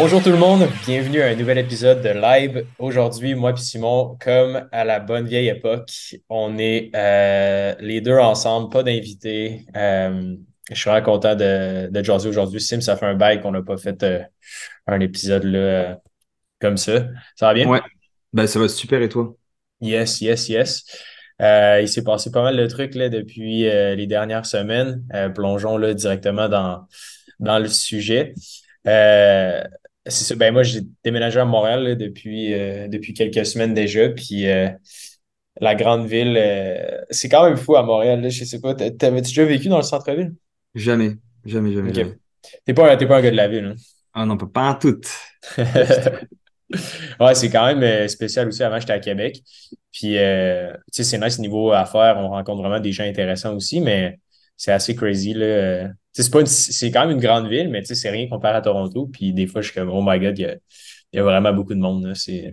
Bonjour tout le monde, bienvenue à un nouvel épisode de Live. Aujourd'hui, moi et Simon, comme à la bonne vieille époque, on est euh, les deux ensemble, pas d'invités. Euh, je suis vraiment content de, de jaser aujourd'hui. Sim, ça fait un bail qu'on n'a pas fait euh, un épisode là, comme ça. Ça va bien? Ouais, ben, ça va super et toi? Yes, yes, yes. il s'est passé pas mal de trucs là, depuis les dernières semaines. plongeons là, directement dans, dans le sujet. Euh, c'est ça. Ben moi, j'ai déménagé à Montréal depuis, euh, depuis quelques semaines déjà. Puis euh, la grande ville, c'est quand même fou à Montréal. Là, je sais pas. T'avais-tu déjà vécu dans le centre-ville? Jamais. Jamais, jamais, jamais. T'es pas, pas un gars de la ville, hein? Ah non, pas en tout. ouais, c'est quand même spécial aussi. Avant, j'étais à Québec. Puis, tu sais, c'est nice niveau affaires. On rencontre vraiment des gens intéressants aussi, mais c'est assez crazy. Là. C'est, pas c'est quand même une grande ville, mais c'est rien comparé à Toronto. Puis des fois, je suis comme, oh my God, il y a, vraiment beaucoup de monde. C'est,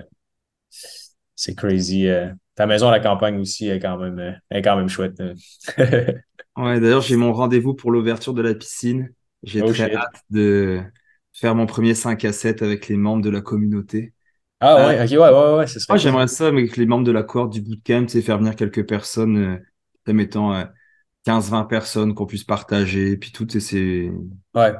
c'est crazy. Euh. Ta maison à la campagne aussi est quand même, est quand même chouette. ouais, d'ailleurs, j'ai mon rendez-vous pour l'ouverture de la piscine. J'ai oh, très hâte de faire mon premier 5 à 7 avec les membres de la communauté. Ah ouais, euh, ok, ouais, ouais, ouais, Moi, j'aimerais ça avec les membres de la cohorte du bootcamp, c'est faire venir quelques personnes, euh, mettons, 15-20 personnes qu'on puisse partager, puis tout, c'est. Ouais.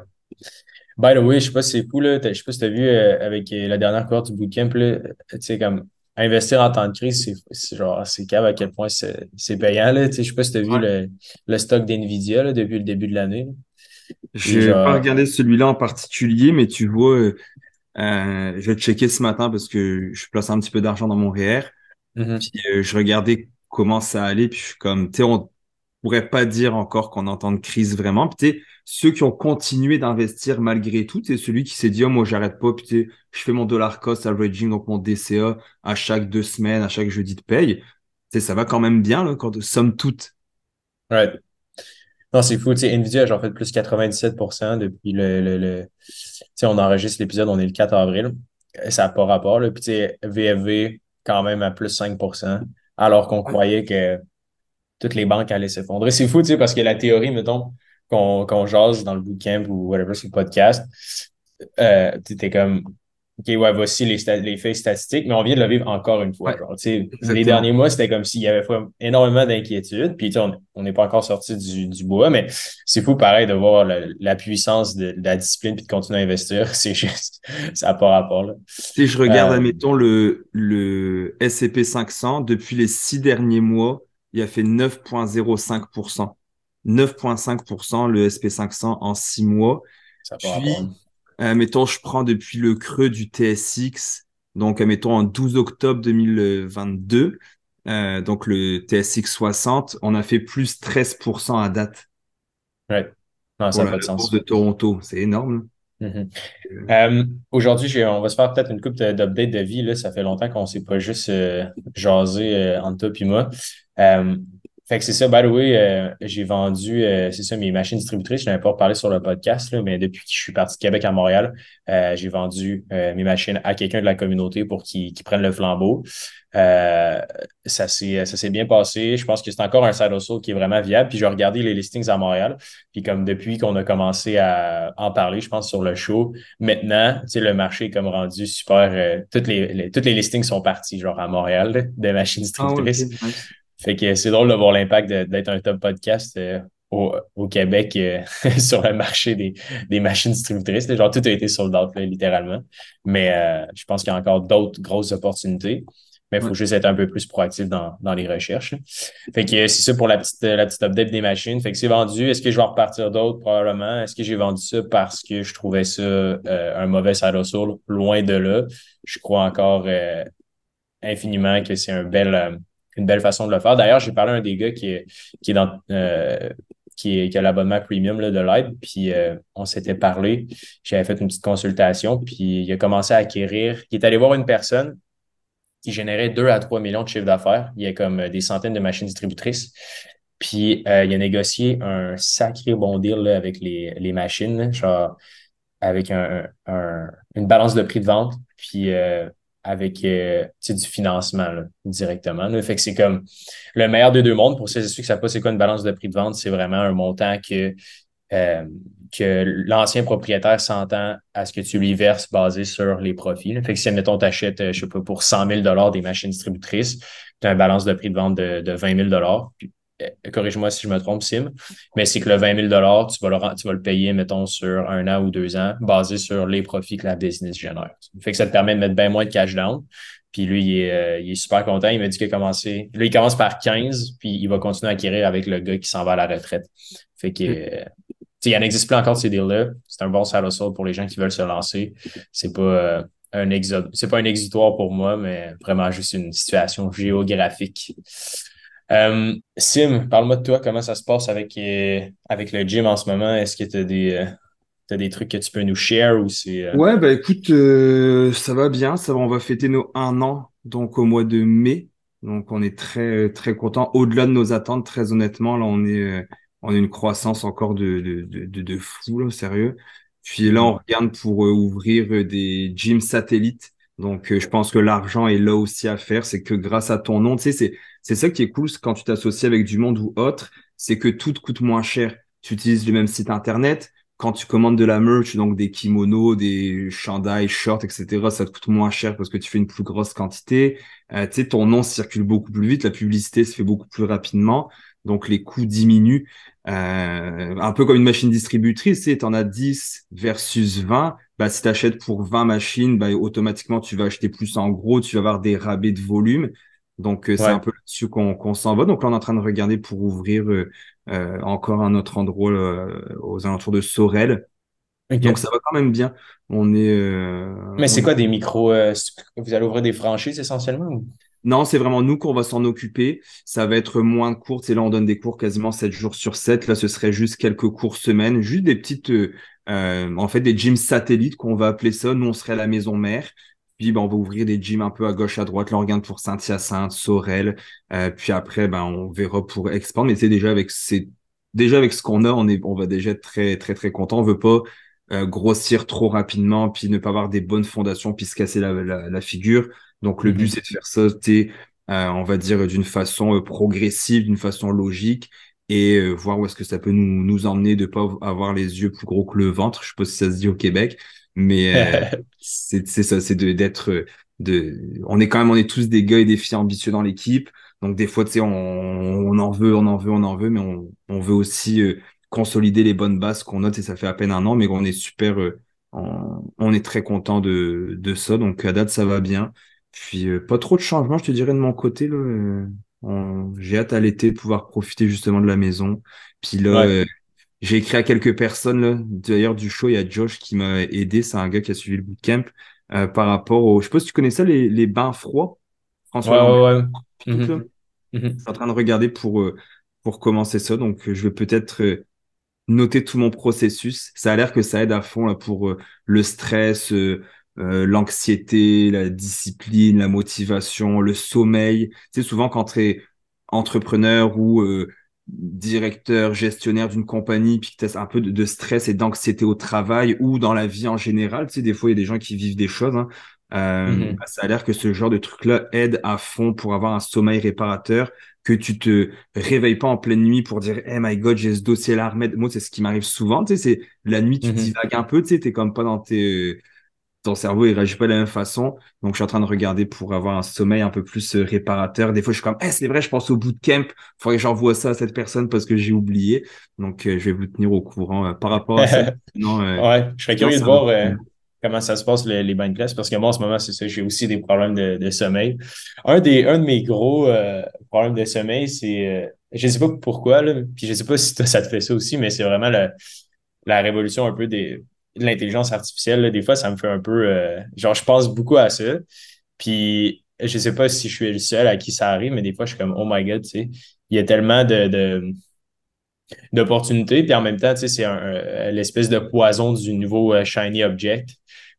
By the way, je sais pas si c'est là. Je sais pas si tu as vu euh, avec euh, la dernière cohorte du bootcamp, tu sais, comme investir en temps de crise, c'est genre, c'est cave à quel point c'est payant, là. Je sais pas si tu as vu le, le, stock d'NVIDIA, depuis le début de l'année. Je n'ai pas regardé celui-là en particulier, mais tu vois, euh, je vais checker ce matin parce que je place un petit peu d'argent dans mon REER. Mm-hmm. Puis je regardais comment ça allait, puis je suis comme, tu sais, on pourrait pas dire encore qu'on entend de crise vraiment. Puis, ceux qui ont continué d'investir malgré tout, c'est celui qui s'est dit, oh, moi, j'arrête pas, puis je fais mon dollar cost averaging, donc mon DCA à chaque deux semaines, à chaque jeudi de paye. ça va quand même bien, là, quand, somme toute. Ouais. Non, c'est fou. sais Nvidia j'en fait plus 97% depuis le. le, le... on enregistre l'épisode, on est le 4 avril. Ça n'a pas rapport. Là. Puis, VFV, quand même à plus 5%, alors qu'on croyait que toutes les banques allaient s'effondrer. C'est fou, tu sais, parce que la théorie, mettons, qu'on jase dans le bootcamp ou whatever sur le podcast, euh, tu comme, OK, ouais, voici les, les faits statistiques, mais on vient de le vivre encore une fois. les derniers mois, c'était comme s'il y avait énormément d'inquiétude, puis on n'est pas encore sorti du, du bois, mais c'est fou pareil de voir la, puissance de, la discipline puis de continuer à investir. C'est juste, ça n'a pas rapport. Là. Si je regarde, euh, admettons, le, le SCP 500, depuis les six derniers mois, il a fait 9,05%. 9,5% le SP500 en six mois. Puis, euh, mettons, je prends depuis le creux du TSX, donc euh, mettons en 12 octobre 2022, euh, donc le TSX 60, on a fait plus 13% à date. Ouais. Non, ça n'a pas de sens. de Toronto, c'est énorme. Mm-hmm. Aujourd'hui, on va se faire peut-être une coupe d'update de vie. Là. Ça fait longtemps qu'on ne s'est pas juste jasé entre toi et moi. Euh, fait que c'est ça, by the way, euh, j'ai vendu, euh, c'est ça, mes machines distributrices. Je n'avais pas reparlé sur le podcast, là, mais depuis que je suis parti de Québec à Montréal, j'ai vendu mes machines à quelqu'un de la communauté pour qu'il prenne le flambeau. ça s'est bien passé. Je pense que c'est encore un side hustle qui est vraiment viable. Puis j'ai regardé les listings à Montréal. Puis comme depuis qu'on a commencé à en parler, je pense, sur le show, maintenant, tu sais, le marché est comme rendu super. toutes, les, toutes les listings sont partis, genre à Montréal, des machines ah distributrices. Fait que c'est drôle de voir l'impact d'être un top podcast euh, au, Québec euh, sur le marché des, des machines distributrices. Genre, tout a été sold out, littéralement. Mais euh, je pense qu'il y a encore d'autres grosses opportunités. Mais il faut juste être un peu plus proactif dans, dans les recherches. Fait que c'est ça pour la petite, la petite update des machines. Fait que c'est vendu. Est-ce que je vais repartir d'autres? Probablement. Est-ce que j'ai vendu ça parce que je trouvais ça un mauvais side hustle? Loin de là. Je crois encore infiniment que c'est un bel une belle façon de le faire. D'ailleurs, j'ai parlé à un des gars qui est, qui est dans euh, qui, est, qui a l'abonnement premium là, de l'aide, puis euh, on s'était parlé. J'avais fait une petite consultation, puis il a commencé à acquérir. Il est allé voir une personne qui générait 2 à 3 millions de chiffres d'affaires. Il y a comme des centaines de machines distributrices. Puis euh, il a négocié un sacré bon deal avec les, les machines, genre avec un, un, une balance de prix de vente. Puis avec euh, du financement directement. Là. Fait que c'est comme le meilleur des deux mondes. Pour ceux et ceux qui savent pas c'est quoi une balance de prix de vente, c'est vraiment un montant que euh, que l'ancien propriétaire s'entend à ce que tu lui verses basé sur les profits. Fait que si, admettons, tu achètes, euh, je sais pas, pour 100 000 des machines distributrices, tu as un balance de prix de vente de, de 20 000 puis, Corrige-moi si je me trompe, Sim, mais c'est que le 20 000 tu vas, le, tu vas le payer, mettons, sur un an ou deux ans, basé sur les profits que la business génère. Fait que ça te permet de mettre bien moins de cash down. Puis lui, il est, il est super content. Il m'a dit qu'il a commencé. Là, il commence par 15, puis il va continuer à acquérir avec le gars qui s'en va à la retraite. Fait que il n'existe plus encore ces deals-là. C'est un bon side pour les gens qui veulent se lancer. C'est pas euh, un c'est pas un exitoire pour moi, mais vraiment juste une situation géographique. Euh, Sim, parle-moi de toi, comment ça se passe avec, euh, avec le gym en ce moment? Est-ce que tu as des, des trucs que tu peux nous share ou c'est. Ouais, bah écoute, ça va bien. Ça va, on va fêter nos un an, donc au mois de mai. Donc on est très, très content. Au-delà de nos attentes, très honnêtement, là, on est on a une croissance encore de, de, de, de fou, là, sérieux. Puis là, on regarde pour euh, ouvrir euh, des gyms satellites. Donc, euh, je pense que l'argent est là aussi à faire. C'est que grâce à ton nom, tu sais, c'est, ça qui est cool quand tu t'associes avec du monde ou autre, c'est que tout te coûte moins cher. Tu utilises le même site internet. Quand tu commandes de la merch, donc des kimonos, des chandails, shorts, etc., ça te coûte moins cher parce que tu fais une plus grosse quantité. tu sais, ton nom circule beaucoup plus vite, la publicité se fait beaucoup plus rapidement donc les coûts diminuent. Euh, un peu comme une machine distributrice, tu en as 10 versus 20. Bah, si tu achètes pour 20 machines, bah, automatiquement, tu vas acheter plus en gros, tu vas avoir des rabais de volume. Donc, euh, c'est un peu là-dessus qu'on s'en va. Donc là, on est en train de regarder pour ouvrir euh, encore un autre endroit aux alentours de Sorel. Donc, ça va quand même bien. On est. Mais c'est quoi des micros Vous allez ouvrir des franchises essentiellement non, c'est vraiment nous qu'on va s'en occuper. Ça va être moins court. Et là, on donne des cours quasiment 7 jours sur 7. Là, ce serait juste quelques cours semaine, juste des petites, euh, euh, en fait, des gyms satellites qu'on va appeler ça. Nous, on serait la maison mère. Puis, ben, on va ouvrir des gyms un peu à gauche, à droite. Regarde pour Saint-Hyacinthe, Sorel. Euh, puis après, ben, on verra pour expandre. Mais c'est déjà avec c'est déjà avec ce qu'on a, on est, on va déjà être très, très, très content. On veut pas grossir trop rapidement, puis ne pas avoir des bonnes fondations, puis se casser la, la figure. Donc le but, mhm. c'est de faire ça, euh, on va dire, d'une façon euh, progressive, d'une façon logique, et euh, voir où est-ce que ça peut nous, nous emmener de pas avoir les yeux plus gros que le ventre. Je sais pas si ça se dit au Québec, mais c'est ça, c'est d'être de, on est quand même, on est tous des gars et des filles ambitieux dans l'équipe. Donc des fois, tu sais, on, on, en veut, on en veut, on en veut, mais on, on veut aussi consolider les bonnes bases qu'on note et ça fait à peine un an, mais on est super, on, on, est très content de, de ça. Donc à date, ça va bien. Puis euh, pas trop de changements, je te dirais de mon côté. Là, euh, j'ai hâte à l'été de pouvoir profiter justement de la maison. Puis là, euh, j'ai écrit à quelques personnes. D'ailleurs, du show, il y a Josh qui m'a aidé. C'est un gars qui a suivi le bootcamp par rapport au. Je sais pas si tu connais ça, les, les bains froids. François, ouais, ouais, mhm. Mhm. Je suis en train de regarder pour, pour commencer ça. Donc, je vais peut-être noter tout mon processus. Ça a l'air que ça aide à fond là, pour le stress, euh, l'anxiété, la discipline, la motivation, le sommeil. Sais, souvent quand tu es entrepreneur ou euh, directeur, gestionnaire d'une compagnie, puis que tu as un peu de, stress et d'anxiété au travail ou dans la vie en général, tu sais, des fois, il y a des gens qui vivent des choses. Hein. Euh, mm-hmm. bah, ça a l'air que ce genre de truc-là aide à fond pour avoir un sommeil réparateur, que tu te réveilles pas en pleine nuit pour dire hey my god j'ai ce dossier là moi c'est ce qui m'arrive souvent tu sais c'est la nuit tu mm-hmm. divagues un peu tu sais t'es comme pas dans tes ton cerveau il réagit pas de la même façon. Donc je suis en train de regarder pour avoir un sommeil un peu plus euh, réparateur. Des fois je suis comme, eh, c'est vrai, je pense au bootcamp. Faudrait que j'envoie ça à cette personne parce que j'ai oublié. Donc euh, je vais vous tenir au courant euh, par rapport à ça. ouais, je serais curieux de voir comment ça se passe les, les place parce que moi en ce moment c'est ça, j'ai aussi des problèmes de, sommeil. Un des un de mes gros problèmes de sommeil, c'est je sais pas pourquoi là, puis je sais pas si ça te fait ça aussi, mais c'est vraiment la, la révolution un peu des l'intelligence artificielle, des fois, ça me fait un peu. Euh, genre, je pense beaucoup à ça. Puis, je sais pas si je suis le seul à qui ça arrive, mais des fois, je suis comme, oh my god, tu sais, il y a tellement de, d'opportunités. Puis en même temps, tu sais, c'est l'espèce de poison du nouveau euh, shiny object.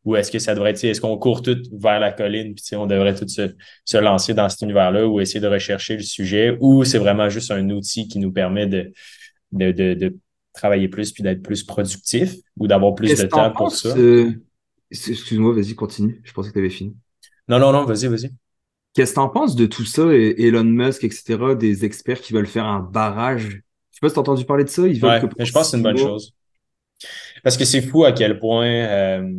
Ou est-ce que ça devrait être, est-ce qu'on court tout vers la colline, puis on devrait tout se, se lancer dans cet univers-là ou essayer de rechercher le sujet, ou c'est vraiment juste un outil qui nous permet de, de, de travailler plus puis d'être plus productif ou d'avoir plus de temps pour ça? Euh, excuse-moi, vas-y, continue. Je pensais que tu avais fini. Non, non, non, vas-y, vas-y. Qu'est-ce que tu en penses de tout ça, Elon Musk, etc., des experts qui veulent faire un barrage? Je sais pas si tu as entendu parler de ça. Ils veulent je pense que c'est une bonne chose. Parce que c'est fou à quel point, euh,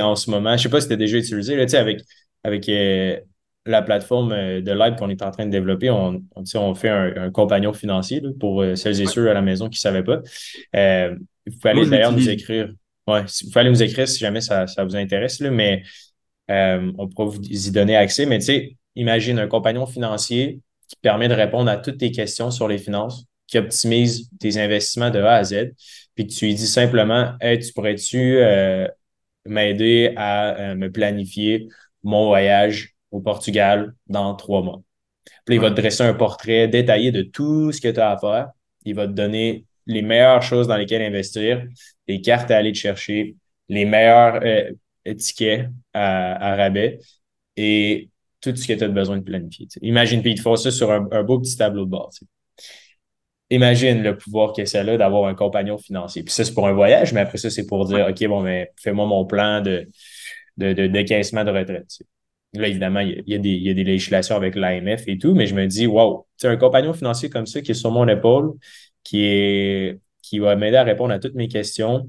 en ce moment, je sais pas si tu as déjà utilisé, là, avec, avec euh, la plateforme euh, de live qu'on est en train de développer, on, on, on fait un, compagnon financier pour euh, celles et ceux à la maison qui ne savaient pas. Euh, vous pouvez aller d'ailleurs nous écrire. Ouais, vous pouvez aller nous écrire si jamais ça, ça vous intéresse, là, mais on pourra vous y donner accès. Mais tu sais, imagine un compagnon financier qui permet de répondre à toutes tes questions sur les finances, qui optimise tes investissements de A à Z, puis que tu lui dis simplement Hey, tu pourrais-tu m'aider à me planifier mon voyage au Portugal dans trois mois. Puis il va te dresser un portrait détaillé de tout ce que tu as à faire. Il va te donner les meilleures choses dans lesquelles investir, les cartes à aller te chercher, les meilleurs euh, tickets à, rabais et tout ce que tu as besoin de planifier. Imagine, puis il te faut ça sur un, beau petit tableau de bord. Imagine le pouvoir que c'est là d'avoir un compagnon financier. Puis ça, c'est pour un voyage, mais après ça, c'est pour dire, OK, bon, mais fais-moi mon plan de, de, de décaissement de retraite. Là, évidemment, il y, a, des, il y a des législations avec l'AMF et tout, mais je me dis, wow, un compagnon financier comme ça qui est sur mon épaule, qui, est, qui va m'aider à répondre à toutes mes questions,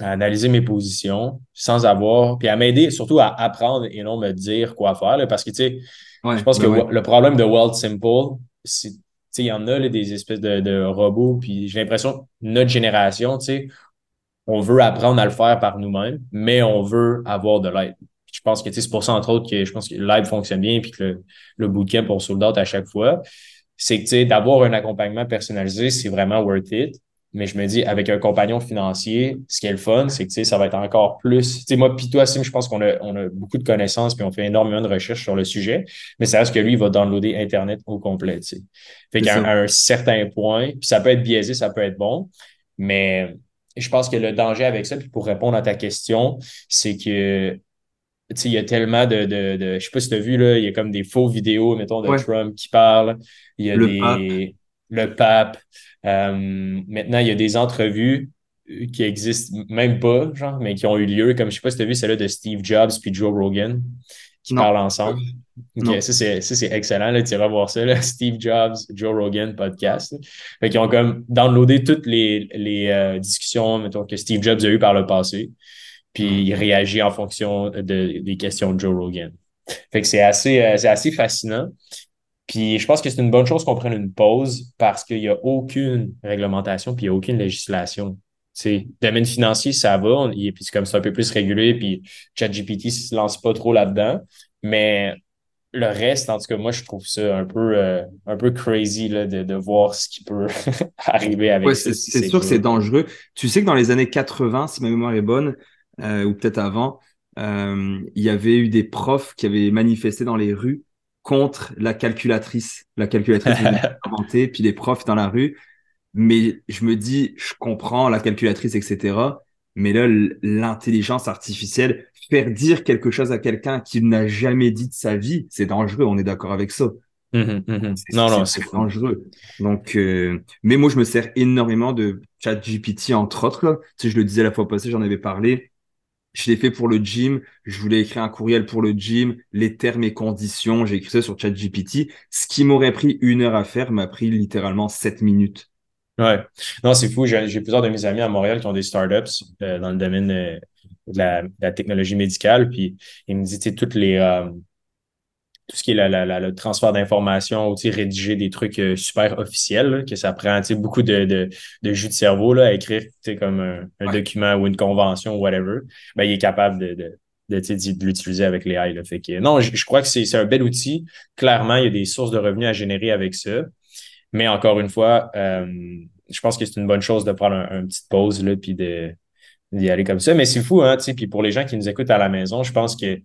à analyser mes positions sans avoir, puis à m'aider surtout à apprendre et non me dire quoi faire. parce que, tu sais, je pense que ben le problème de World Simple, c'est, il y en a là, des espèces de, de robots, puis j'ai l'impression notre génération, tu sais, on veut apprendre à le faire par nous-mêmes, mais on veut avoir de l'aide je pense que c'est pour ça, entre autres, que je pense que live fonctionne bien puis que le, le bootcamp pour sold out à chaque fois. C'est que d'avoir un accompagnement personnalisé, c'est vraiment worth it. Mais je me dis, avec un compagnon financier, ce qui est le fun, c'est que ça va être encore plus. sais moi, puis toi, Sim, je pense qu'on a, on a beaucoup de connaissances puis on fait énormément de recherches sur le sujet. Mais ça reste que lui, il va downloader Internet au complet. sais Fait qu'à un, un certain point, puis ça peut être biaisé, ça peut être bon. Mais je pense que le danger avec ça, puis pour répondre à ta question, c'est que il y a tellement de, de, de, je sais pas si tu as vu, là, il y a comme des faux vidéos, mettons, de Trump qui parlent. Il y a le des, pape. le pape. Euh, maintenant, il y a des entrevues qui existent même pas, genre, mais qui ont eu lieu, comme je sais pas si tu as vu celle-là de Steve Jobs puis Joe Rogan qui parlent ensemble. Ok, ça c'est excellent, là, tu iras voir ça, là, Steve Jobs, Joe Rogan podcast. Fait qu'ils ont comme downloadé toutes les, les euh, discussions, mettons, que Steve Jobs a eues par le passé puis il réagit en fonction de, des questions de Joe Rogan. Fait que c'est assez, euh, c'est assez fascinant. Puis je pense que c'est une bonne chose qu'on prenne une pause parce qu'il n'y a aucune réglementation puis il n'y a aucune législation. C'est domaine financier, ça va, et puis c'est comme ça un peu plus régulé, puis ChatGPT ne se lance pas trop là-dedans. Mais le reste, en tout cas, moi, je trouve ça un peu, euh, un peu crazy là, de, de voir ce qui peut arriver avec ça. C'est sûr que c'est dangereux. Tu sais que dans les années 80, si ma mémoire est bonne, euh, ou peut-être avant, euh, il y avait eu des profs qui avaient manifesté dans les rues contre la calculatrice. La calculatrice inventée, puis les profs dans la rue. Mais je me dis, je comprends la calculatrice, etc. Mais là, l'intelligence artificielle, faire dire quelque chose à quelqu'un qu'il n'a jamais dit de sa vie, c'est dangereux. On est d'accord avec ça. Mmh mmh non, non, c'est dangereux. Donc, euh, mais moi, je me sers énormément de ChatGPT, entre autres. Tu sais, je le disais la fois passée, j'en avais parlé. Je l'ai fait pour le gym. Je voulais écrire un courriel pour le gym, les termes et conditions. J'ai écrit ça sur ChatGPT. Ce qui m'aurait pris une heure à faire m'a pris littéralement sept minutes. Ouais. Non, c'est fou. J'ai plusieurs de mes amis à Montréal qui ont des startups euh, dans le domaine euh, de, la, technologie médicale. Puis ils me disent, toutes les, euh, tout ce qui est la, le transfert d'informations, rédiger des trucs euh, super officiels, que ça prend beaucoup de, de, de, jus de cerveau là, à écrire comme un, document ou une convention ou whatever, ben, il est capable de, de, de, l'utiliser avec les AI. Là. Fait que, non, je, crois que c'est un bel outil. Clairement, il y a des sources de revenus à générer avec ça. Mais encore une fois, euh, je pense que c'est une bonne chose de prendre une un petite pause là, puis de d'y aller comme ça. Mais c'est fou, hein, tu sais, puis pour les gens qui nous écoutent à la maison, je pense que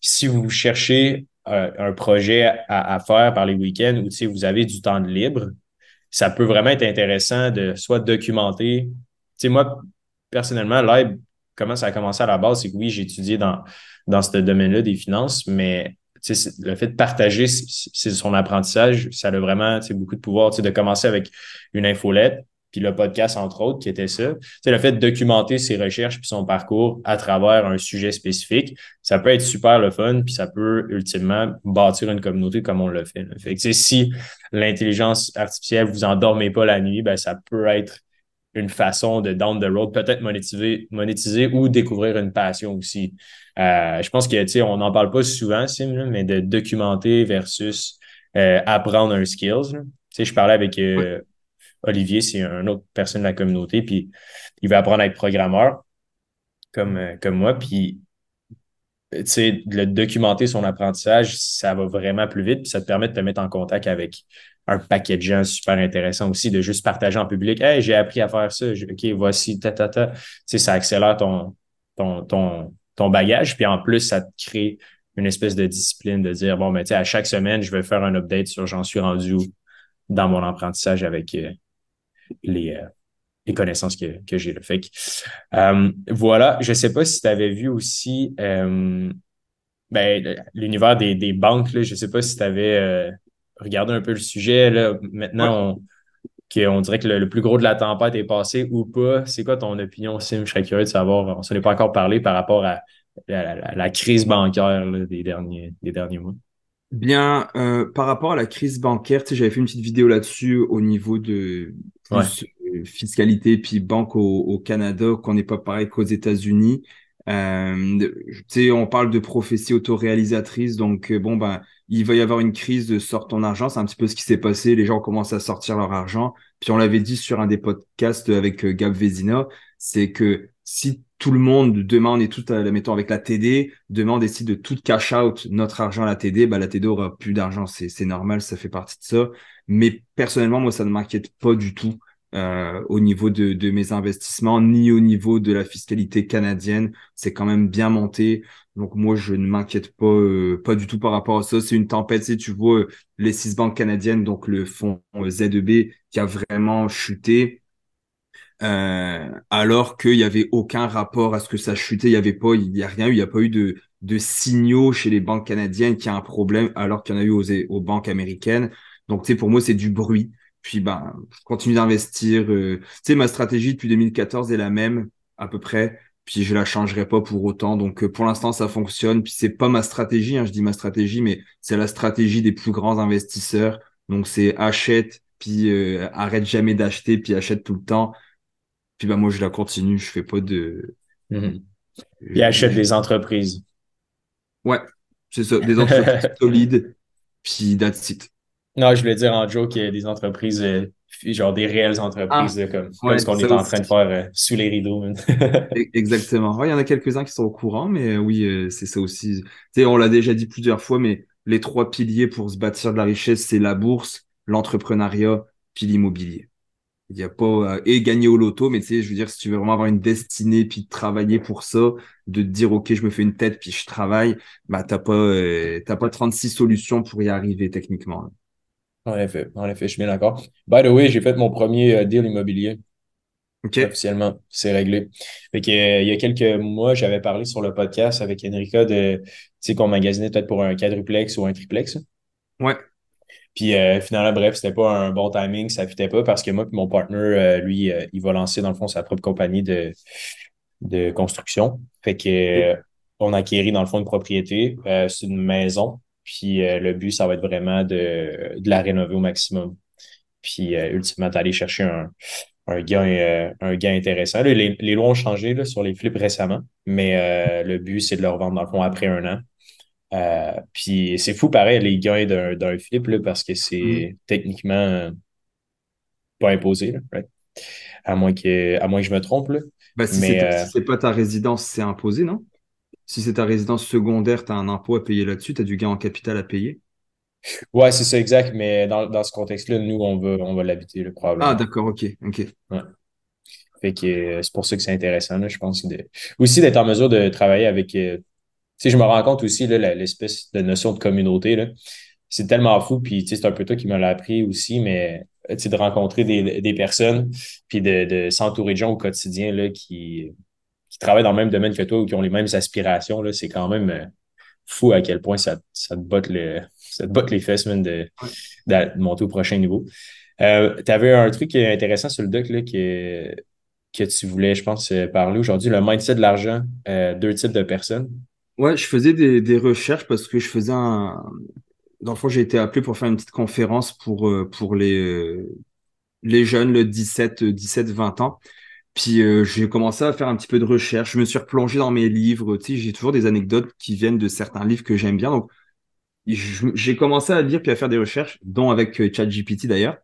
si vous cherchez un, projet à, faire par les week-ends si vous avez du temps de libre, ça peut vraiment être intéressant de soit documenter. Tu sais, moi, personnellement, live, comment ça a commencé à la base, c'est que oui, j'ai étudié dans, dans ce domaine-là des finances, mais le fait de partager son apprentissage, ça a vraiment beaucoup de pouvoir de commencer avec une infolette, puis le podcast, entre autres, qui était ça. C'est le fait de documenter ses recherches puis son parcours à travers un sujet spécifique, ça peut être super le fun, puis ça peut ultimement bâtir une communauté comme on le fait. Fait que, si l'intelligence artificielle vous endormez pas la nuit, ben, ça peut être une façon de down the road, peut-être monétiser, monétiser ou découvrir une passion aussi. Euh, je pense que, on n'en parle pas souvent, Sim, mais de documenter versus euh, apprendre un skills. Je parlais avec euh, Olivier, c'est une autre personne de la communauté, puis il veut apprendre à être programmeur comme, comme moi, puis tu sais, de documenter son apprentissage, ça va vraiment plus vite, puis ça te permet de te mettre en contact avec un paquet de gens super intéressant aussi, de juste partager en public. Hey, j'ai appris à faire ça. OK, voici, ta, ta, ta. Tu sais, ça accélère ton, ton, ton, ton bagage. Puis en plus, ça te crée une espèce de discipline de dire, bon, mais ben, tu sais, à chaque semaine, je vais faire un update sur j'en suis rendu dans mon apprentissage avec euh, les, euh, les connaissances que, que j'ai. Fait que, euh, voilà, je sais pas si tu avais vu aussi ben, l'univers des, des banques, là, je sais pas si tu avais regarder un peu le sujet. Là. Maintenant, on, dirait que le, plus gros de la tempête est passé ou pas. C'est quoi ton opinion, Sim? Je serais curieux de savoir. On s'en est pas encore parlé par rapport à, la crise bancaire des, derniers, des derniers mois. Bien, euh, par rapport à la crise bancaire, j'avais fait une petite vidéo là-dessus au niveau de plus, euh, fiscalité puis banque au, Canada, qu'on n'est pas pareil qu'aux États-Unis. Euh, tu sais, on parle de prophétie autoréalisatrice, donc bon ben il va y avoir une crise de sort ton argent. C'est un petit peu ce qui s'est passé. Les gens commencent à sortir leur argent. Puis on l'avait dit sur un des podcasts avec euh, Gab Vezina, c'est que si tout le monde, demain on est tout, à, mettons avec la TD, demain on décide de tout cash out notre argent à la TD, bah la TD aura plus d'argent. C'est normal, ça fait partie de ça. Mais personnellement, moi, ça ne m'inquiète pas du tout. Euh, au niveau de, mes investissements, ni au niveau de la fiscalité canadienne. C'est quand même bien monté. Donc moi, je ne m'inquiète pas, euh, pas du tout par rapport à ça. C'est une tempête, sais, tu vois euh, les six banques canadiennes, donc le fonds ZEB qui a vraiment chuté. Alors qu'il n'y avait aucun rapport à ce que ça chutait, il n'y avait pas, il a rien eu, il n'y a pas eu de, signaux chez les banques canadiennes qu'il y a un problème, alors qu'il y en a eu aux banques américaines. Donc, tu sais, pour moi, c'est du bruit. Puis, ben, je continue d'investir. tu sais, ma stratégie depuis 2014 est la même, à peu près puis je la changerai pas pour autant. Donc euh, pour l'instant ça fonctionne. Puis c'est pas ma stratégie, hein, je dis ma stratégie, mais c'est la stratégie des plus grands investisseurs. Donc c'est achète, puis euh, arrête jamais d'acheter, puis achète tout le temps. Puis bah moi je la continue, je fais pas de. Mmh. Puis achète des entreprises. Ouais, c'est ça, des entreprises solides, puis that's it. Non, je voulais dire en joke des entreprises euh, genre des réelles entreprises, ah, comme, ce qu'on est en train de faire euh, sous les rideaux. E-, exactement. Il y en a quelques-uns qui sont au courant, mais euh, oui, c'est ça aussi. Tu sais, on l'a déjà dit plusieurs fois, mais les trois piliers pour se bâtir de la richesse, c'est la bourse, l'entrepreneuriat, puis l'immobilier. Il n'y a pas et gagner au loto, mais tu sais, je veux dire, si tu veux vraiment avoir une destinée, puis travailler pour ça, de te dire ok, je me fais une tête, puis je travaille, bah t'as pas t'as pas 36 solutions pour y arriver techniquement. En effet, en effet, je suis bien d'accord. By the way, j'ai fait mon premier euh, deal immobilier. OK. Officiellement, c'est réglé. Fait que, euh, il y a quelques mois, j'avais parlé sur le podcast avec Enrica de, tu sais, qu'on magasinait peut-être pour un quadruplex ou un triplex. Ouais. Puis euh, finalement, bref, c'était pas un bon timing, ça fitait pas parce que moi et mon partner, lui, il va lancer dans le fond sa propre compagnie de, de construction. Fait que on a acquéri dans le fond une propriété, c'est une maison puis euh, le but, ça va être vraiment de, de la rénover au maximum. Puis euh, ultimement, d'aller chercher un, un gain, euh, un gain intéressant. les, les, lois ont changé là, sur les flips récemment, mais le but, c'est de le revendre dans le fond après un an. puis c'est fou pareil, les gains d'un flip, là, parce que c'est mm-hmm. techniquement pas imposé, là, à, moins que, à moins que je me trompe. Là. Ben, si c'est pas ta résidence, c'est imposé, non? Si c'est ta résidence secondaire, tu as un impôt à payer là-dessus, tu as du gain en capital à payer? Ouais, c'est ça, exact. Mais dans, dans ce contexte-là, nous, on va, on va l'habiter, le problème. Ah, d'accord, ok, ok. Ouais. Fait que euh, c'est pour ça que c'est intéressant, là, je pense. De... Aussi d'être en mesure de travailler avec. Euh, tu sais, je me rends compte aussi, l'espèce de notion de communauté, là. C'est tellement fou, puis tu sais, c'est un peu toi qui me l'as appris aussi, mais tu sais, de rencontrer des, des personnes, puis de, de s'entourer de gens au quotidien, là, qui qui travaillent dans le même domaine que toi ou qui ont les mêmes aspirations, c'est quand même euh, fou à quel point ça, ça, te, botte le, ça te botte les fesses même de, de, monter au prochain niveau. Euh, tu avais un truc intéressant sur le doc là, que, que tu voulais, je pense, euh, parler aujourd'hui, le mindset de l'argent, deux types de personnes. Ouais, je faisais des, des, recherches parce que je faisais un. Dans le fond, j'ai été appelé pour faire une petite conférence pour, pour les, les jeunes, le 17, 17, 20 ans. Puis euh, j'ai commencé à faire un petit peu de recherche. Je me suis replongé dans mes livres. Tu sais, j'ai toujours des anecdotes qui viennent de certains livres que j'aime bien. Donc, j'ai commencé à lire puis à faire des recherches, dont avec euh, ChatGPT d'ailleurs.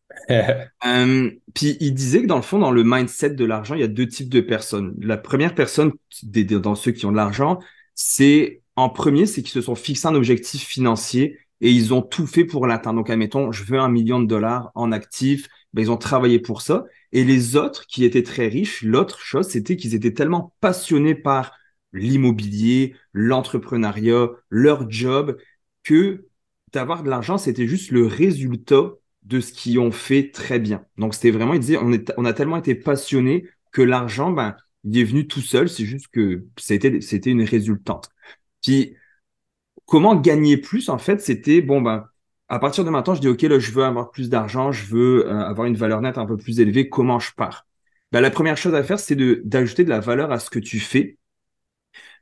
euh, puis il disait que dans le fond, dans le mindset de l'argent, il y a deux types de personnes. La première personne, dans ceux qui ont de l'argent, c'est en premier, c'est qu'ils se sont fixés un objectif financier et ils ont tout fait pour l'atteindre. Donc, admettons, je veux un million de dollars en actifs. Ben, ils ont travaillé pour ça. Et les autres qui étaient très riches, l'autre chose, c'était qu'ils étaient tellement passionnés par l'immobilier, l'entrepreneuriat, leur job, que d'avoir de l'argent, c'était juste le résultat de ce qu'ils ont fait très bien. Donc, c'était vraiment, ils disaient, on, a tellement été passionnés que l'argent, ben, il est venu tout seul, c'est juste que c'était, c'était une résultante. Puis, comment gagner plus, en fait, c'était, bon, ben, à partir de maintenant, je dis, OK, là, je veux avoir plus d'argent, je veux euh, avoir une valeur nette un peu plus élevée, comment je pars? Ben, la première chose à faire, c'est d'ajouter de la valeur à ce que tu fais.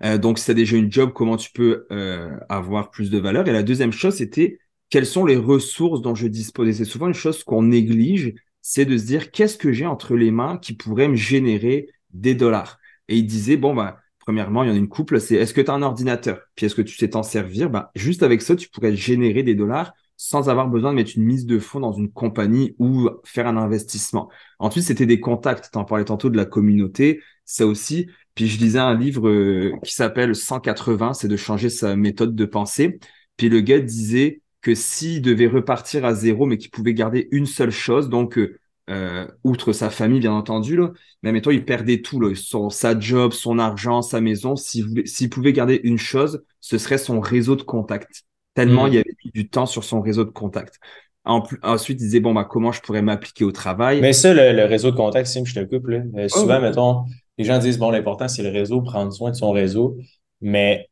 Euh, donc, si tu as déjà une job, comment tu peux euh, avoir plus de valeur? Et la deuxième chose, c'était quelles sont les ressources dont je dispose? Et c'est souvent une chose qu'on néglige, c'est de se dire qu'est-ce que j'ai entre les mains qui pourrait me générer des dollars? Et il disait, bon, bah, premièrement, il y en a une couple, c'est est-ce que tu as un ordinateur? Puis est-ce que tu sais t'en servir? Bah, juste avec ça, tu pourrais générer des dollars sans avoir besoin de mettre une mise de fonds dans une compagnie ou faire un investissement. Ensuite, c'était des contacts. Tu en parlais tantôt de la communauté, ça aussi. Puis je lisais un livre euh, qui s'appelle 180, c'est de changer sa méthode de pensée. Puis le gars disait que s'il devait repartir à zéro, mais qu'il pouvait garder une seule chose, donc euh, euh, outre sa famille, bien entendu, là, mais mettons, il perdait tout, là, son, sa job, son argent, sa maison. S'il pouvait garder une chose, ce serait son réseau de contacts tellement mm. il y avait du temps sur son réseau de contacts. ensuite, il disait, bon, bah, comment je pourrais m'appliquer au travail? Mais ça, le, réseau de contacts, Sim, je te coupe, là. Euh, souvent, mettons, les gens disent, bon, l'important, c'est le réseau, prendre soin de son réseau. Mais,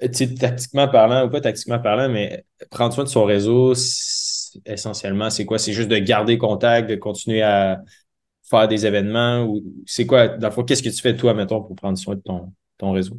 tu tactiquement parlant, ou pas tactiquement parlant, mais prendre soin de son réseau, essentiellement, c'est quoi? C'est juste de garder contact, de continuer à faire des événements ou c'est quoi? Dans qu'est-ce que tu fais toi, mettons, pour prendre soin de ton, ton réseau?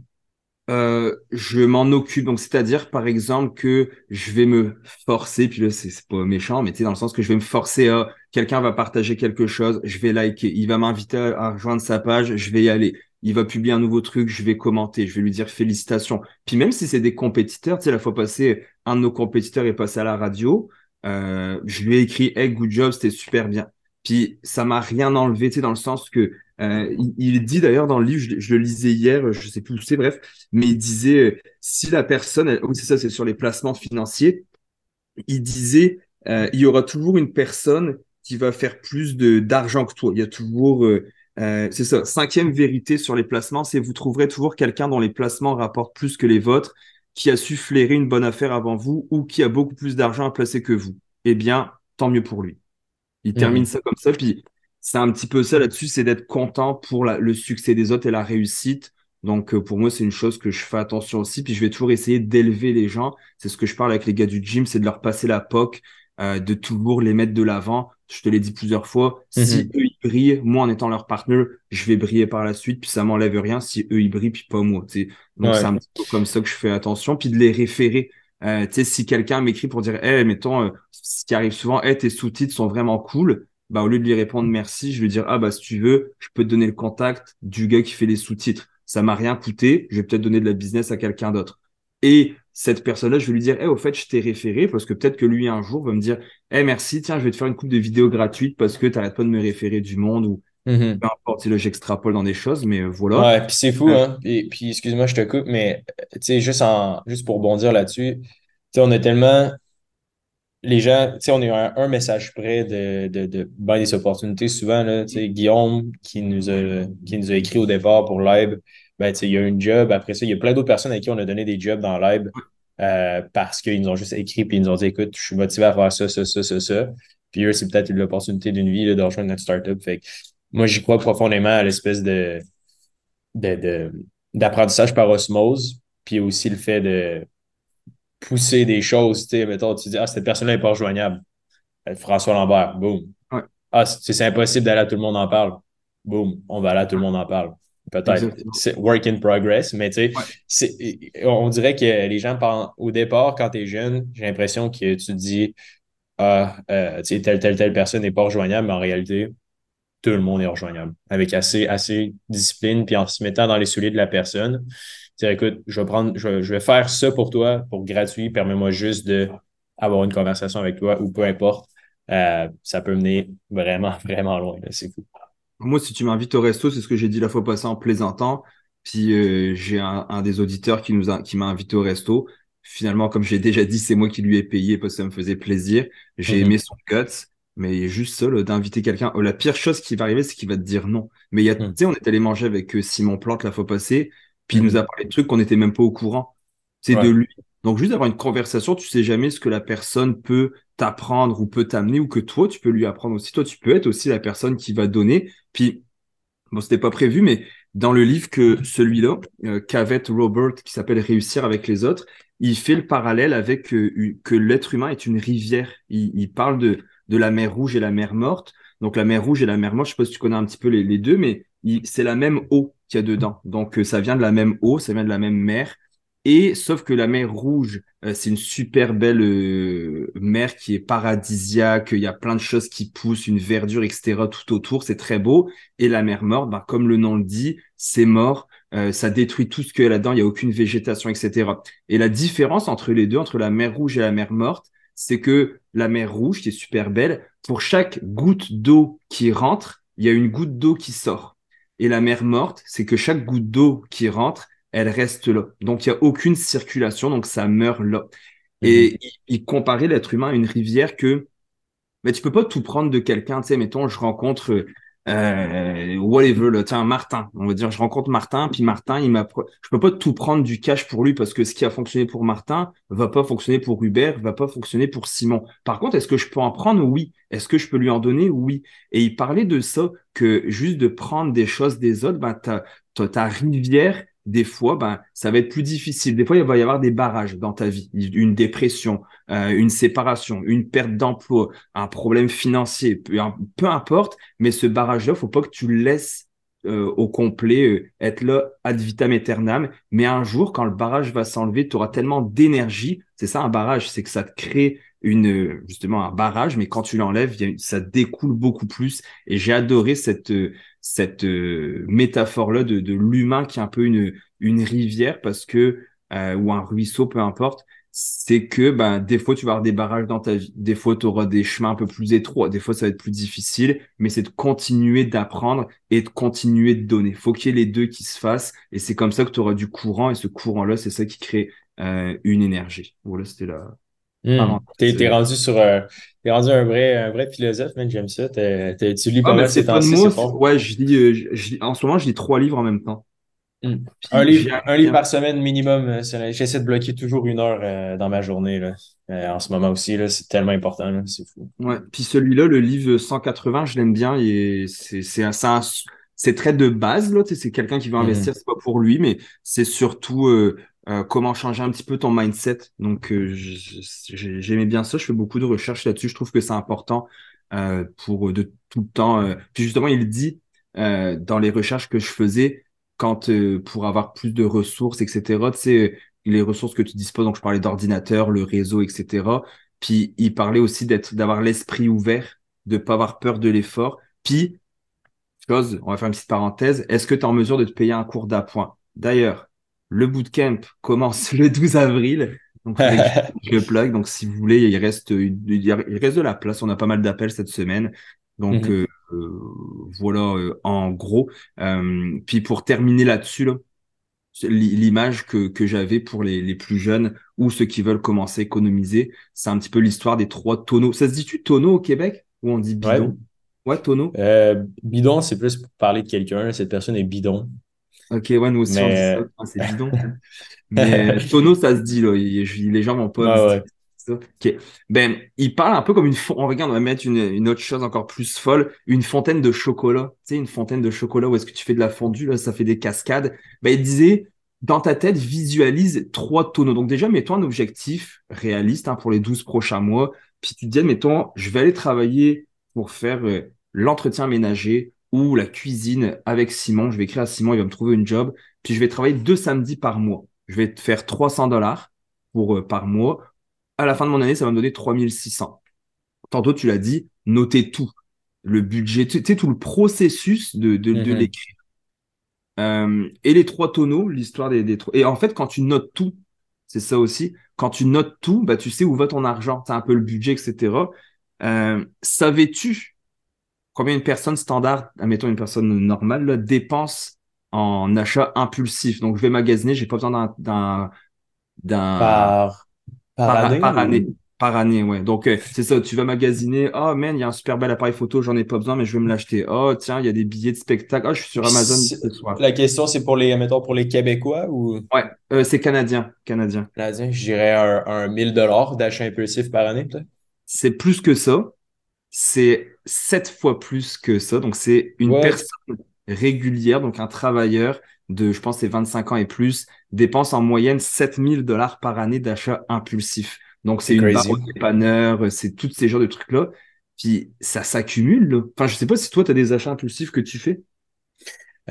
Euh, je m'en occupe. Donc, c'est-à-dire, par exemple, que je vais me forcer, puis là, c'est pas méchant, mais tu sais, dans le sens que je vais me forcer à quelqu'un va partager quelque chose, je vais liker, il va m'inviter à, rejoindre sa page, je vais y aller. Il va publier un nouveau truc, je vais commenter, je vais lui dire félicitations. Puis même si c'est des compétiteurs, tu sais, la fois passée, un de nos compétiteurs est passé à la radio, euh, je lui ai écrit Hey, good job, c'était super bien. Puis ça m'a rien enlevé, tu sais, dans le sens que euh, il, dit d'ailleurs dans le livre, je, le lisais hier, je sais plus où c'est, bref, mais il disait euh, si la personne, oui c'est ça, c'est sur les placements financiers, il disait euh, il y aura toujours une personne qui va faire plus de d'argent que toi. Il y a toujours, c'est ça, cinquième vérité sur les placements, c'est vous trouverez toujours quelqu'un dont les placements rapportent plus que les vôtres, qui a su flairer une bonne affaire avant vous ou qui a beaucoup plus d'argent à placer que vous. Eh bien, tant mieux pour lui. Il termine mmh. ça comme ça, puis c'est un petit peu ça là-dessus, c'est d'être content pour le succès des autres et la réussite. Donc euh, pour moi, c'est une chose que je fais attention aussi. Puis je vais toujours essayer d'élever les gens. C'est ce que je parle avec les gars du gym, c'est de leur passer la POC, euh, de toujours les mettre de l'avant. Je te l'ai dit plusieurs fois. Si mm-hmm. eux ils brillent, moi en étant leur partenaire, je vais briller par la suite. Puis ça m'enlève rien si eux ils brillent puis pas moi. Donc c'est un petit peu comme ça que je fais attention. Puis de les référer. Euh, si quelqu'un m'écrit pour dire, hey, mettons, euh, ce qui arrive souvent, hey, tes sous-titres sont vraiment cool bah, au lieu de lui répondre merci, je vais dire, ah, bah, si tu veux, je peux te donner le contact du gars qui fait les sous-titres. Ça m'a rien coûté. Je vais peut-être donner de la business à quelqu'un d'autre. Et cette personne-là, je vais lui dire, eh, au fait, je t'ai référé parce que peut-être que lui, un jour, va me dire, eh, merci, tiens, je vais te faire une coupe de vidéo gratuite parce que tu n'arrêtes pas de me référer du monde ou mm-hmm. peu importe, là, j'extrapole dans des choses, mais euh, voilà. Ouais, puis c'est fou, hein. Et puis, excuse-moi, je te coupe, mais, tu sais, juste en, juste pour bondir là-dessus, tu sais, on a tellement, les gens, tu sais, on a un, un message près de, de, de ben des opportunités. Souvent, là, tu sais, Guillaume qui nous, a, qui nous a écrit au départ pour Live, ben, tu sais, il y a un job. Après ça, il y a plein d'autres personnes à qui on a donné des jobs dans Live euh, parce qu'ils nous ont juste écrit et ils nous ont dit écoute, je suis motivé à faire ça, ça, ça, ça, ça. Puis eux, c'est peut-être l'opportunité d'une vie de rejoindre notre startup. Fait que moi, j'y crois profondément à l'espèce de, de, de, d'apprentissage par osmose, puis aussi le fait de pousser des choses, tu sais, mettons, tu dis, ah, cette personne-là n'est pas rejoignable. Euh, François Lambert, boum. Ah, c'est impossible d'aller à tout le monde en parle. Boum, on va aller à tout le monde en parle. Peut-être. C'est work in progress, mais tu sais, on dirait que les gens, au départ, quand tu es jeune, j'ai l'impression que tu te dis, ah, euh, telle, telle, telle personne n'est pas rejoignable, mais en réalité, tout le monde est rejoignable. Avec assez, assez discipline, puis en se mettant dans les souliers de la personne. Dire, écoute, je vais prendre, je, vais faire ça pour toi, pour gratuit, permets-moi juste de avoir une conversation avec toi ou peu importe. Euh, ça peut mener vraiment, vraiment loin. C'est fou. Moi, si tu m'invites au resto, c'est ce que j'ai dit la fois passée en plaisantant. Puis euh, j'ai un, un, des auditeurs qui nous a, qui m'a invité au resto. Finalement, comme j'ai déjà dit, c'est moi qui lui ai payé parce que ça me faisait plaisir. J'ai mhm. aimé son guts, mais juste ça, d'inviter quelqu'un. Oh, la pire chose qui va arriver, c'est qu'il va te dire non. Mais il y a, mhm. tu sais, on est allé manger avec euh, Simon Plante la fois passée, puis il nous a parlé de trucs qu'on n'était même pas au courant. C'est de lui. Donc juste d'avoir une conversation, tu sais jamais ce que la personne peut t'apprendre ou peut t'amener ou que toi tu peux lui apprendre aussi. Toi tu peux être aussi la personne qui va donner. Puis bon c'était pas prévu, mais dans le livre que celui-là, euh, Robert, qui s'appelle Réussir avec les autres, il fait le parallèle avec euh, que l'être humain est une rivière. Il, parle de, de la mer Rouge et la mer Morte. Donc la mer Rouge et la mer Morte, je sais pas si tu connais un petit peu les, deux, mais c'est la même eau qu'il y a dedans. Donc euh, ça vient de la même eau, ça vient de la même mer. Et sauf que la mer Rouge, euh, c'est une super belle euh, mer qui est paradisiaque. Il y a plein de choses qui poussent, une verdure, etc. tout autour. C'est très beau. Et la mer Morte, ben, comme le nom le dit, c'est mort. Euh, ça détruit tout ce qu'il y a là-dedans. Il n'y a aucune végétation, etc. Et la différence entre les deux, entre la mer Rouge et la mer Morte, c'est que la mer Rouge, qui est super belle, pour chaque goutte d'eau qui rentre, il y a une goutte d'eau qui sort. Et la mer Morte, c'est que chaque goutte d'eau qui rentre, elle reste là. Donc, il n'y a aucune circulation, donc ça meurt là. Et mhm. il, comparait l'être humain à une rivière que, mais tu peux pas tout prendre de quelqu'un, tu sais, mettons, je rencontre, euh, whatever, là, tiens, Martin, on va dire, je rencontre Martin, puis Martin, il m'a, je peux pas tout prendre du cash pour lui parce que ce qui a fonctionné pour Martin va pas fonctionner pour Hubert, va pas fonctionner pour Simon. Par contre, est-ce que je peux en prendre? Oui. Est-ce que je peux lui en donner? Oui. Et il parlait de ça, que juste de prendre des choses des autres, ben, ta, ta rivière, des fois, ben, ça va être plus difficile. Des fois, il va y avoir des barrages dans ta vie, une dépression, euh, une séparation, une perte d'emploi, un problème financier, peu, importe. Mais ce barrage-là, faut pas que tu le laisses euh, au complet euh, être là ad vitam aeternam. Mais un jour, quand le barrage va s'enlever, tu auras tellement d'énergie. C'est ça un barrage, c'est que ça te crée une justement un barrage, mais quand tu l'enlèves, ça découle beaucoup plus. Et j'ai adoré cette cette euh, métaphore-là de, de l'humain qui est un peu une, une rivière parce que euh, ou un ruisseau, peu importe, c'est que ben, des fois tu vas avoir des barrages dans ta vie, des fois tu auras des chemins un peu plus étroits, des fois ça va être plus difficile, mais c'est de continuer d'apprendre et de continuer de donner. Faut qu'il y ait les deux qui se fassent et c'est comme ça que tu auras du courant et ce courant-là, c'est ça qui crée euh, une énergie. Voilà, c'était la, Hmm. T'es rendu sur un, rendu un vrai, un vrai philosophe, man. J'aime ça. tu lis pas ah, mal ces temps-ci. Ouais, je lis, euh, je, en ce moment, je lis trois livres en même temps. Hmm. Un, livre, un livre par semaine minimum. Euh, j'essaie de bloquer toujours une heure euh, dans ma journée. Là. en ce moment aussi, là, c'est tellement important. C'est fou. Ouais. Puis celui-là, le livre 180, je l'aime bien. C'est c'est très de base. là. C'est quelqu'un qui veut hmm. investir, c'est pas pour lui, mais c'est surtout euh, comment changer un petit peu ton mindset. Donc, euh, j'aimais bien ça. Je fais beaucoup de recherches là-dessus. Je trouve que c'est important euh, pour de tout le temps. Puis justement, il dit dans les recherches que je faisais, quand pour avoir plus de ressources, etc. Tu sais, les ressources que tu disposes. Donc, je parlais d'ordinateur, le réseau, etc. Puis, il parlait aussi d'être, d'avoir l'esprit ouvert, de pas avoir peur de l'effort. Puis, chose, on va faire une petite parenthèse. Est-ce que tu es en mesure de te payer un cours d'appoint? D'ailleurs, le bootcamp commence le 12 avril. Donc, je le plug. Donc, si vous voulez, il reste, il reste de la place. On a pas mal d'appels cette semaine. Donc, mhm. euh, euh, voilà, euh, en gros. puis, pour terminer là-dessus, l'image que, que j'avais pour les, les, plus jeunes ou ceux qui veulent commencer à économiser, c'est un petit peu l'histoire des trois tonneaux. Ça se dit-tu tonneau au Québec ou on dit bidon? Ouais, tonneau. bidon, c'est plus pour parler de quelqu'un. Cette personne est bidon. Ok, ouais, nous aussi, on dit ça. c'est bidon. Mais tonneau, ça se dit, là. les gens vont pas. Ah ok. Ben, il parle un peu comme une. On regarde, on va mettre une, une, autre chose encore plus folle, une fontaine de chocolat. Tu sais, une fontaine de chocolat où est-ce que tu fais de la fondue, là, ça fait des cascades. Ben, il disait, dans ta tête, visualise trois tonneaux. Donc, déjà, mets-toi un objectif réaliste hein, pour les 12 prochains mois. Puis tu te dis, mettons, je vais aller travailler pour faire euh, l'entretien ménager, ou la cuisine avec Simon. Je vais écrire à Simon, il va me trouver une job. Puis je vais travailler deux samedis par mois. Je vais faire 300 dollars pour euh, par mois. À la fin de mon année, ça va me donner 3600. tantôt tu l'as dit, noter tout. Le budget, tu sais, tout le processus de, de, de mm-hmm. l'écrire. Euh, et les trois tonneaux, l'histoire des, des Et en fait, quand tu notes tout, c'est ça aussi, quand tu notes tout, bah, tu sais où va ton argent, tu as un peu le budget, etc. Euh, savais-tu combien une personne standard, admettons une personne normale, dépense en achat impulsif? Donc, je vais magasiner, j'ai pas besoin d'un... d'un par, par, année, par année. Par année, ouais. Donc, euh, c'est ça, tu vas magasiner. Oh, man, il y a un super bel appareil photo, j'en ai pas besoin, mais je vais me l'acheter. Oh, tiens, il y a des billets de spectacle. Oh, je suis sur Amazon ce soir. La question, c'est pour les, mettons, pour les Québécois ou? Ouais, euh, c'est canadien. Canadien. Canadien, je dirais un, un 1000 dollars d'achat impulsif par année, peut-être? C'est plus que ça. C'est sept fois plus que ça. Donc, c'est une personne régulière, donc un travailleur de, je pense, c'est 25 ans et plus, dépense en moyenne 7000 dollars par année d'achat impulsif. Donc, c'est une barre dépanneur, c'est tous ces genres de trucs-là. Puis, ça s'accumule. Enfin, je sais pas si toi, tu as des achats impulsifs que tu fais.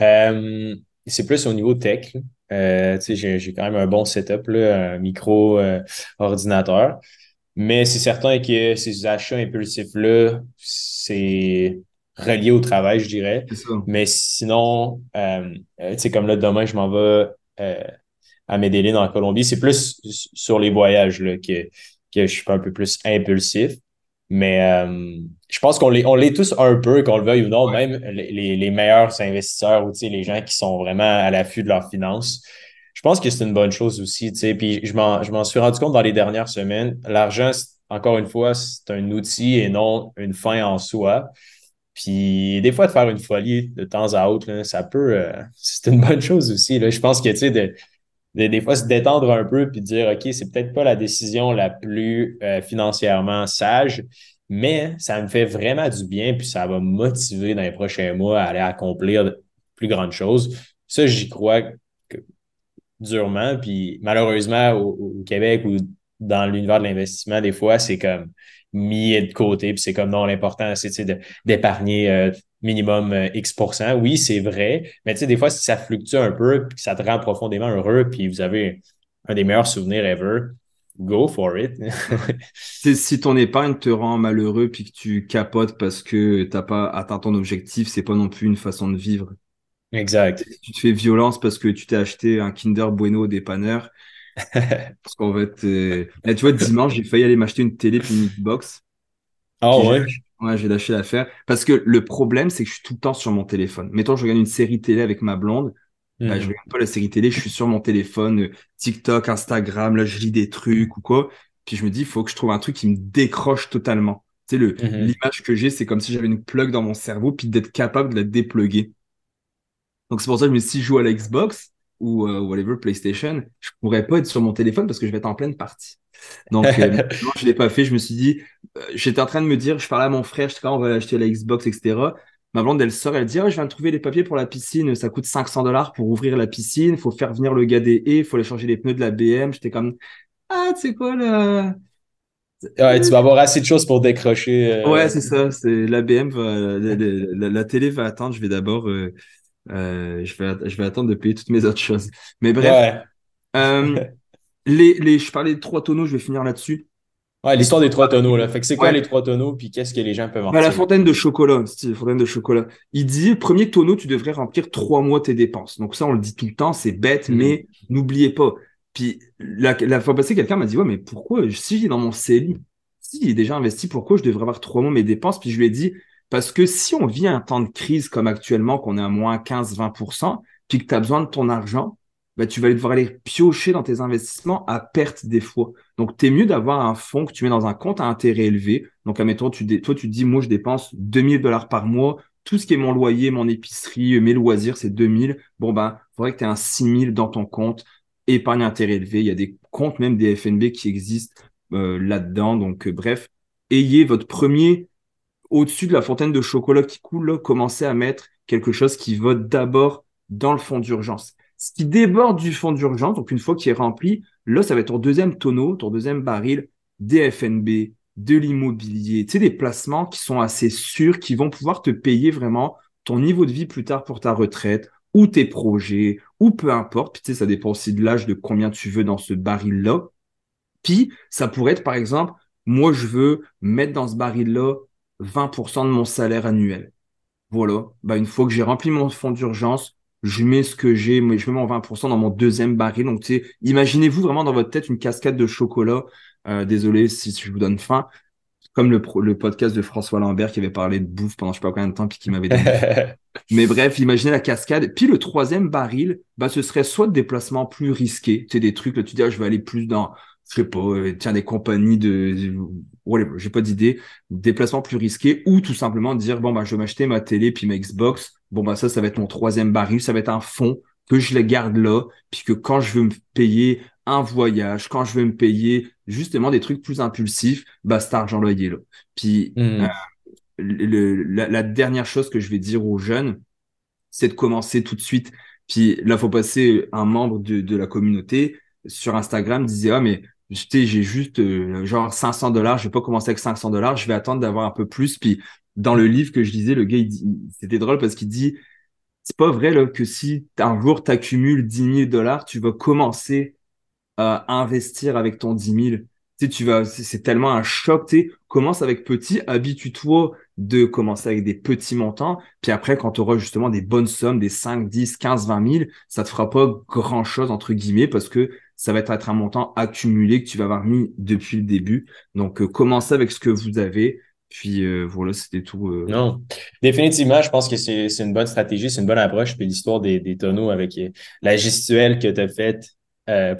Euh, c'est plus au niveau tech. Euh, j'ai quand même un bon setup, là, un micro euh, ordinateur. Mais c'est certain que ces achats impulsifs-là, c'est relié au travail, je dirais. Mais sinon, euh, tu sais, comme là, demain, je m'en vais à Medellin en Colombie. C'est plus sur les voyages là, que, que je suis un peu plus impulsif. Mais euh, je pense qu'on l'est, on l'est tous un peu, qu'on le veuille ou non, même les, les, meilleurs investisseurs ou les gens qui sont vraiment à l'affût de leurs finances. Je pense que c'est une bonne chose aussi. Puis je m'en, suis rendu compte dans les dernières semaines. L'argent, encore une fois, c'est un outil et non une fin en soi. Puis des fois, de faire une folie de temps à autre, ça peut. Euh, c'est une bonne chose aussi. Là. Je pense que tu sais, de, des, fois se détendre un peu puis dire OK, c'est peut-être pas la décision la plus euh, financièrement sage, mais ça me fait vraiment du bien puis ça va me motiver dans les prochains mois à aller accomplir plus grandes choses. Ça, j'y crois durement. Puis malheureusement, au, Québec ou dans l'univers de l'investissement, des fois, c'est comme mis de côté. Puis c'est comme non, l'important, c'est d'épargner euh, minimum euh, X Oui, c'est vrai, mais tu sais, des fois, si ça fluctue un peu, puis que ça te rend profondément heureux, puis vous avez un des meilleurs souvenirs ever, go for it. si ton épargne te rend malheureux, puis que tu capotes parce que tu n'as pas atteint ton objectif, c'est pas non plus une façon de vivre. Exact. Si tu te fais violence parce que tu t'es acheté un Kinder Bueno au dépanneur, parce qu'en fait, euh... tu vois, dimanche, j'ai failli aller m'acheter une télé puis une Xbox. Ah ouais? Ouais, j'ai lâché l'affaire. Parce que le problème, c'est que je suis tout le temps sur mon téléphone. Mettons, je regarde une série télé avec ma blonde. Bah, je mhm. regarde pas la série télé, je suis sur mon téléphone, euh, TikTok, Instagram, là, je lis des trucs ou quoi. Puis je me dis, il faut que je trouve un truc qui me décroche totalement. Tu sais, mhm. l'image que j'ai, c'est comme si j'avais une plug dans mon cerveau, puis d'être capable de la dépluguer. Donc c'est pour ça que je me si je joue à la Xbox ou euh, whatever, PlayStation, je pourrais pas être sur mon téléphone parce que je vais être en pleine partie. Donc, euh, je l'ai pas fait. Je me suis dit, euh, j'étais en train de me dire, je parlais à mon frère, je sais on va acheter la Xbox, etc. Ma blonde, elle sort, elle dit, oh, je viens de trouver les papiers pour la piscine, ça coûte 500 dollars pour ouvrir la piscine, faut faire venir le gars des haies, il faut aller changer les pneus de la BM. J'étais comme, ah, tu sais quoi, là? Ouais, tu vas avoir assez de choses pour décrocher. Euh, ouais, c'est ça. C'est la BM, la, télé va attendre. Je vais d'abord, je vais, je vais attendre de payer toutes mes autres choses. Mais bref. Les, les, je parlais de trois tonneaux, je vais finir là-dessus. Ouais, l'histoire des trois tonneaux, là. Fait que c'est quoi les trois tonneaux, puis qu'est-ce que les gens peuvent en bah, La fontaine de chocolat, la fontaine de chocolat. Il dit, premier tonneau, tu devrais remplir trois mois tes dépenses. Donc ça, on le dit tout le temps, c'est bête, mhm. mais n'oubliez pas. Puis la, la fois passée, quelqu'un m'a dit, ouais, mais pourquoi, si j'ai dans mon CELI, si j'ai déjà investi, pourquoi je devrais avoir trois mois mes dépenses? Puis je lui ai dit, parce que si on vit un temps de crise comme actuellement, qu'on est à moins 15-20%, puis que tu as besoin de ton argent, bah, tu vas devoir aller piocher dans tes investissements à perte des fois. Donc, tu es mieux d'avoir un fonds que tu mets dans un compte à intérêt élevé. Donc, admettons, tu toi, tu dis, moi, je dépense 2000 dollars par mois. Tout ce qui est mon loyer, mon épicerie, mes loisirs, c'est 2000. Bon, ben, il faudrait que tu aies un 6000 dans ton compte. Épargne intérêt élevé. Il y a des comptes, même des FNB qui existent euh, là-dedans. Donc, euh, bref, ayez votre premier au-dessus de la fontaine de chocolat qui coule, commencez à mettre quelque chose qui va d'abord dans le fonds d'urgence. Ce qui déborde du fonds d'urgence, donc une fois qu'il est rempli, là, ça va être ton deuxième tonneau, ton deuxième baril, des FNB, de l'immobilier, tu sais, des placements qui sont assez sûrs, qui vont pouvoir te payer vraiment ton niveau de vie plus tard pour ta retraite, ou tes projets, ou peu importe. Puis tu sais, ça dépend aussi de l'âge, de combien tu veux dans ce baril-là. Puis, ça pourrait être, par exemple, moi, je veux mettre dans ce baril-là 20% de mon salaire annuel. Voilà. Bah, une fois que j'ai rempli mon fonds d'urgence, je mets ce que j'ai, mais je mets mon 20% dans mon deuxième baril. Donc, tu sais, imaginez-vous vraiment dans votre tête une cascade de chocolat. Euh, désolé si je vous donne faim. Comme le, le podcast de François Lambert qui avait parlé de bouffe pendant je sais pas combien de temps puis qui m'avait donné. mais bref, imaginez la cascade. Puis le troisième baril, bah, ce serait soit de déplacements plus risqués. Tu sais, des trucs, là, tu dis, ah, je vais aller plus dans, je sais pas, euh, tiens, des compagnies de, ouais, j'ai pas d'idée, déplacements plus risqués ou tout simplement dire, bon, bah, je vais m'acheter ma télé puis ma Xbox. Bon, bah, ça, ça va être mon troisième baril. Ça va être un fond que je les garde là, puis que quand je veux me payer un voyage, quand je veux me payer justement des trucs plus impulsifs, bah, cet argent là, il est là. Puis, mmh. euh, le, la, dernière chose que je vais dire aux jeunes, c'est de commencer tout de suite. Puis là, faut passer un membre de, de la communauté sur Instagram disait ah mais j'ai juste euh, genre 500 dollars, je vais pas commencer avec 500 dollars, je vais attendre d'avoir un peu plus. Puis dans le livre que je disais, le gars, c'était drôle parce qu'il dit, c'est pas vrai là, que si un jour tu accumules 10 000 dollars, tu vas commencer à investir avec ton 10 000. Tu sais, tu vas, c'est tellement un choc. Tu commence avec petit, habitue-toi de commencer avec des petits montants. Puis après, quand tu auras justement des bonnes sommes, des 5, 10, 15, 20 000, ça te fera pas grand chose, entre guillemets, parce que ça va être un montant accumulé que tu vas avoir mis depuis le début. Donc, euh, commencez avec ce que vous avez. Puis euh, voilà, c'était tout. Euh. Non, définitivement, je pense que c'est une bonne stratégie, c'est une bonne approche. Puis l'histoire des, des, tonneaux avec la gestuelle que tu as faite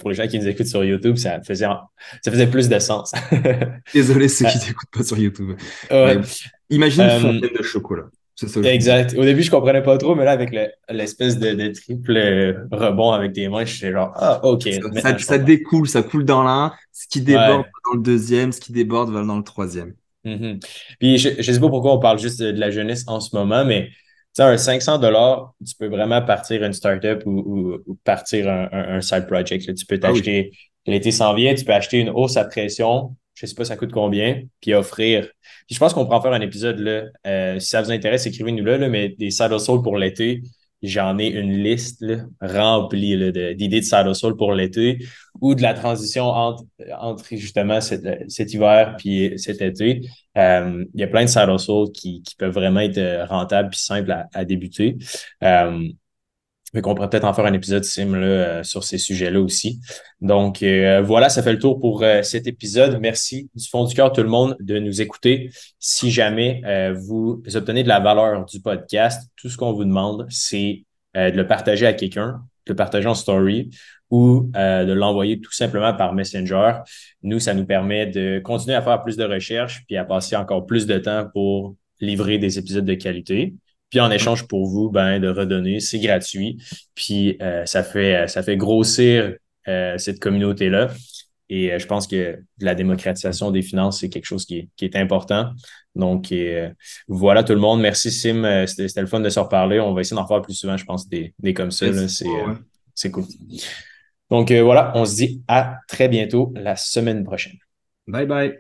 pour les gens qui nous écoutent sur YouTube, ça faisait, ça faisait plus de sens. Désolé ceux qui t'écoutent pas sur YouTube. imagine une fontaine de chocolat exact. Au début, je comprenais pas trop, mais là, avec l'espèce de, triple rebond avec tes mains, je suis genre, ah, OK. Ça, découle, ça coule dans l'un, ce qui déborde dans le deuxième, ce qui déborde va dans le troisième. Mm-hmm. Puis, je, ne sais pas pourquoi on parle juste de, la jeunesse en ce moment, mais tu sais, un 500 dollars, tu peux vraiment partir une startup ou, ou, partir un, side project. Tu peux ah t'acheter, l'été s'en vient, tu peux acheter une hausse à pression je sais pas ça coûte combien, puis offrir. Je pense qu'on pourra faire un épisode là. Euh, si ça vous intéresse, écrivez-nous là, mais des saddle soul pour l'été. J'en ai une liste remplie d'idées de, saddle soul pour l'été ou de la transition entre, entre justement cet, hiver puis cet été. Euh, il y a plein de saddle soul qui, qui peuvent vraiment être rentables puis simples à, débuter. Euh, mais qu'on pourrait peut-être en faire un épisode sim là, euh, sur ces sujets-là aussi. Donc euh, voilà, ça fait le tour pour euh, cet épisode. Merci du fond du cœur tout le monde de nous écouter. Si jamais vous obtenez de la valeur du podcast, tout ce qu'on vous demande, c'est de le partager à quelqu'un, de le partager en story ou de l'envoyer tout simplement par Messenger. Nous, ça nous permet de continuer à faire plus de recherches puis à passer encore plus de temps pour livrer des épisodes de qualité. Puis en échange pour vous, ben, de redonner, c'est gratuit. Puis euh, ça, fait, euh, ça fait grossir euh, cette communauté-là. Et je pense que la démocratisation des finances, c'est quelque chose qui est, qui est important. Donc, voilà tout le monde. Merci Sim. C'était le fun de se reparler. On va essayer d'en faire plus souvent, je pense, des, des comme ça. C'est cool. Donc voilà, on se dit à très bientôt la semaine prochaine. Bye bye.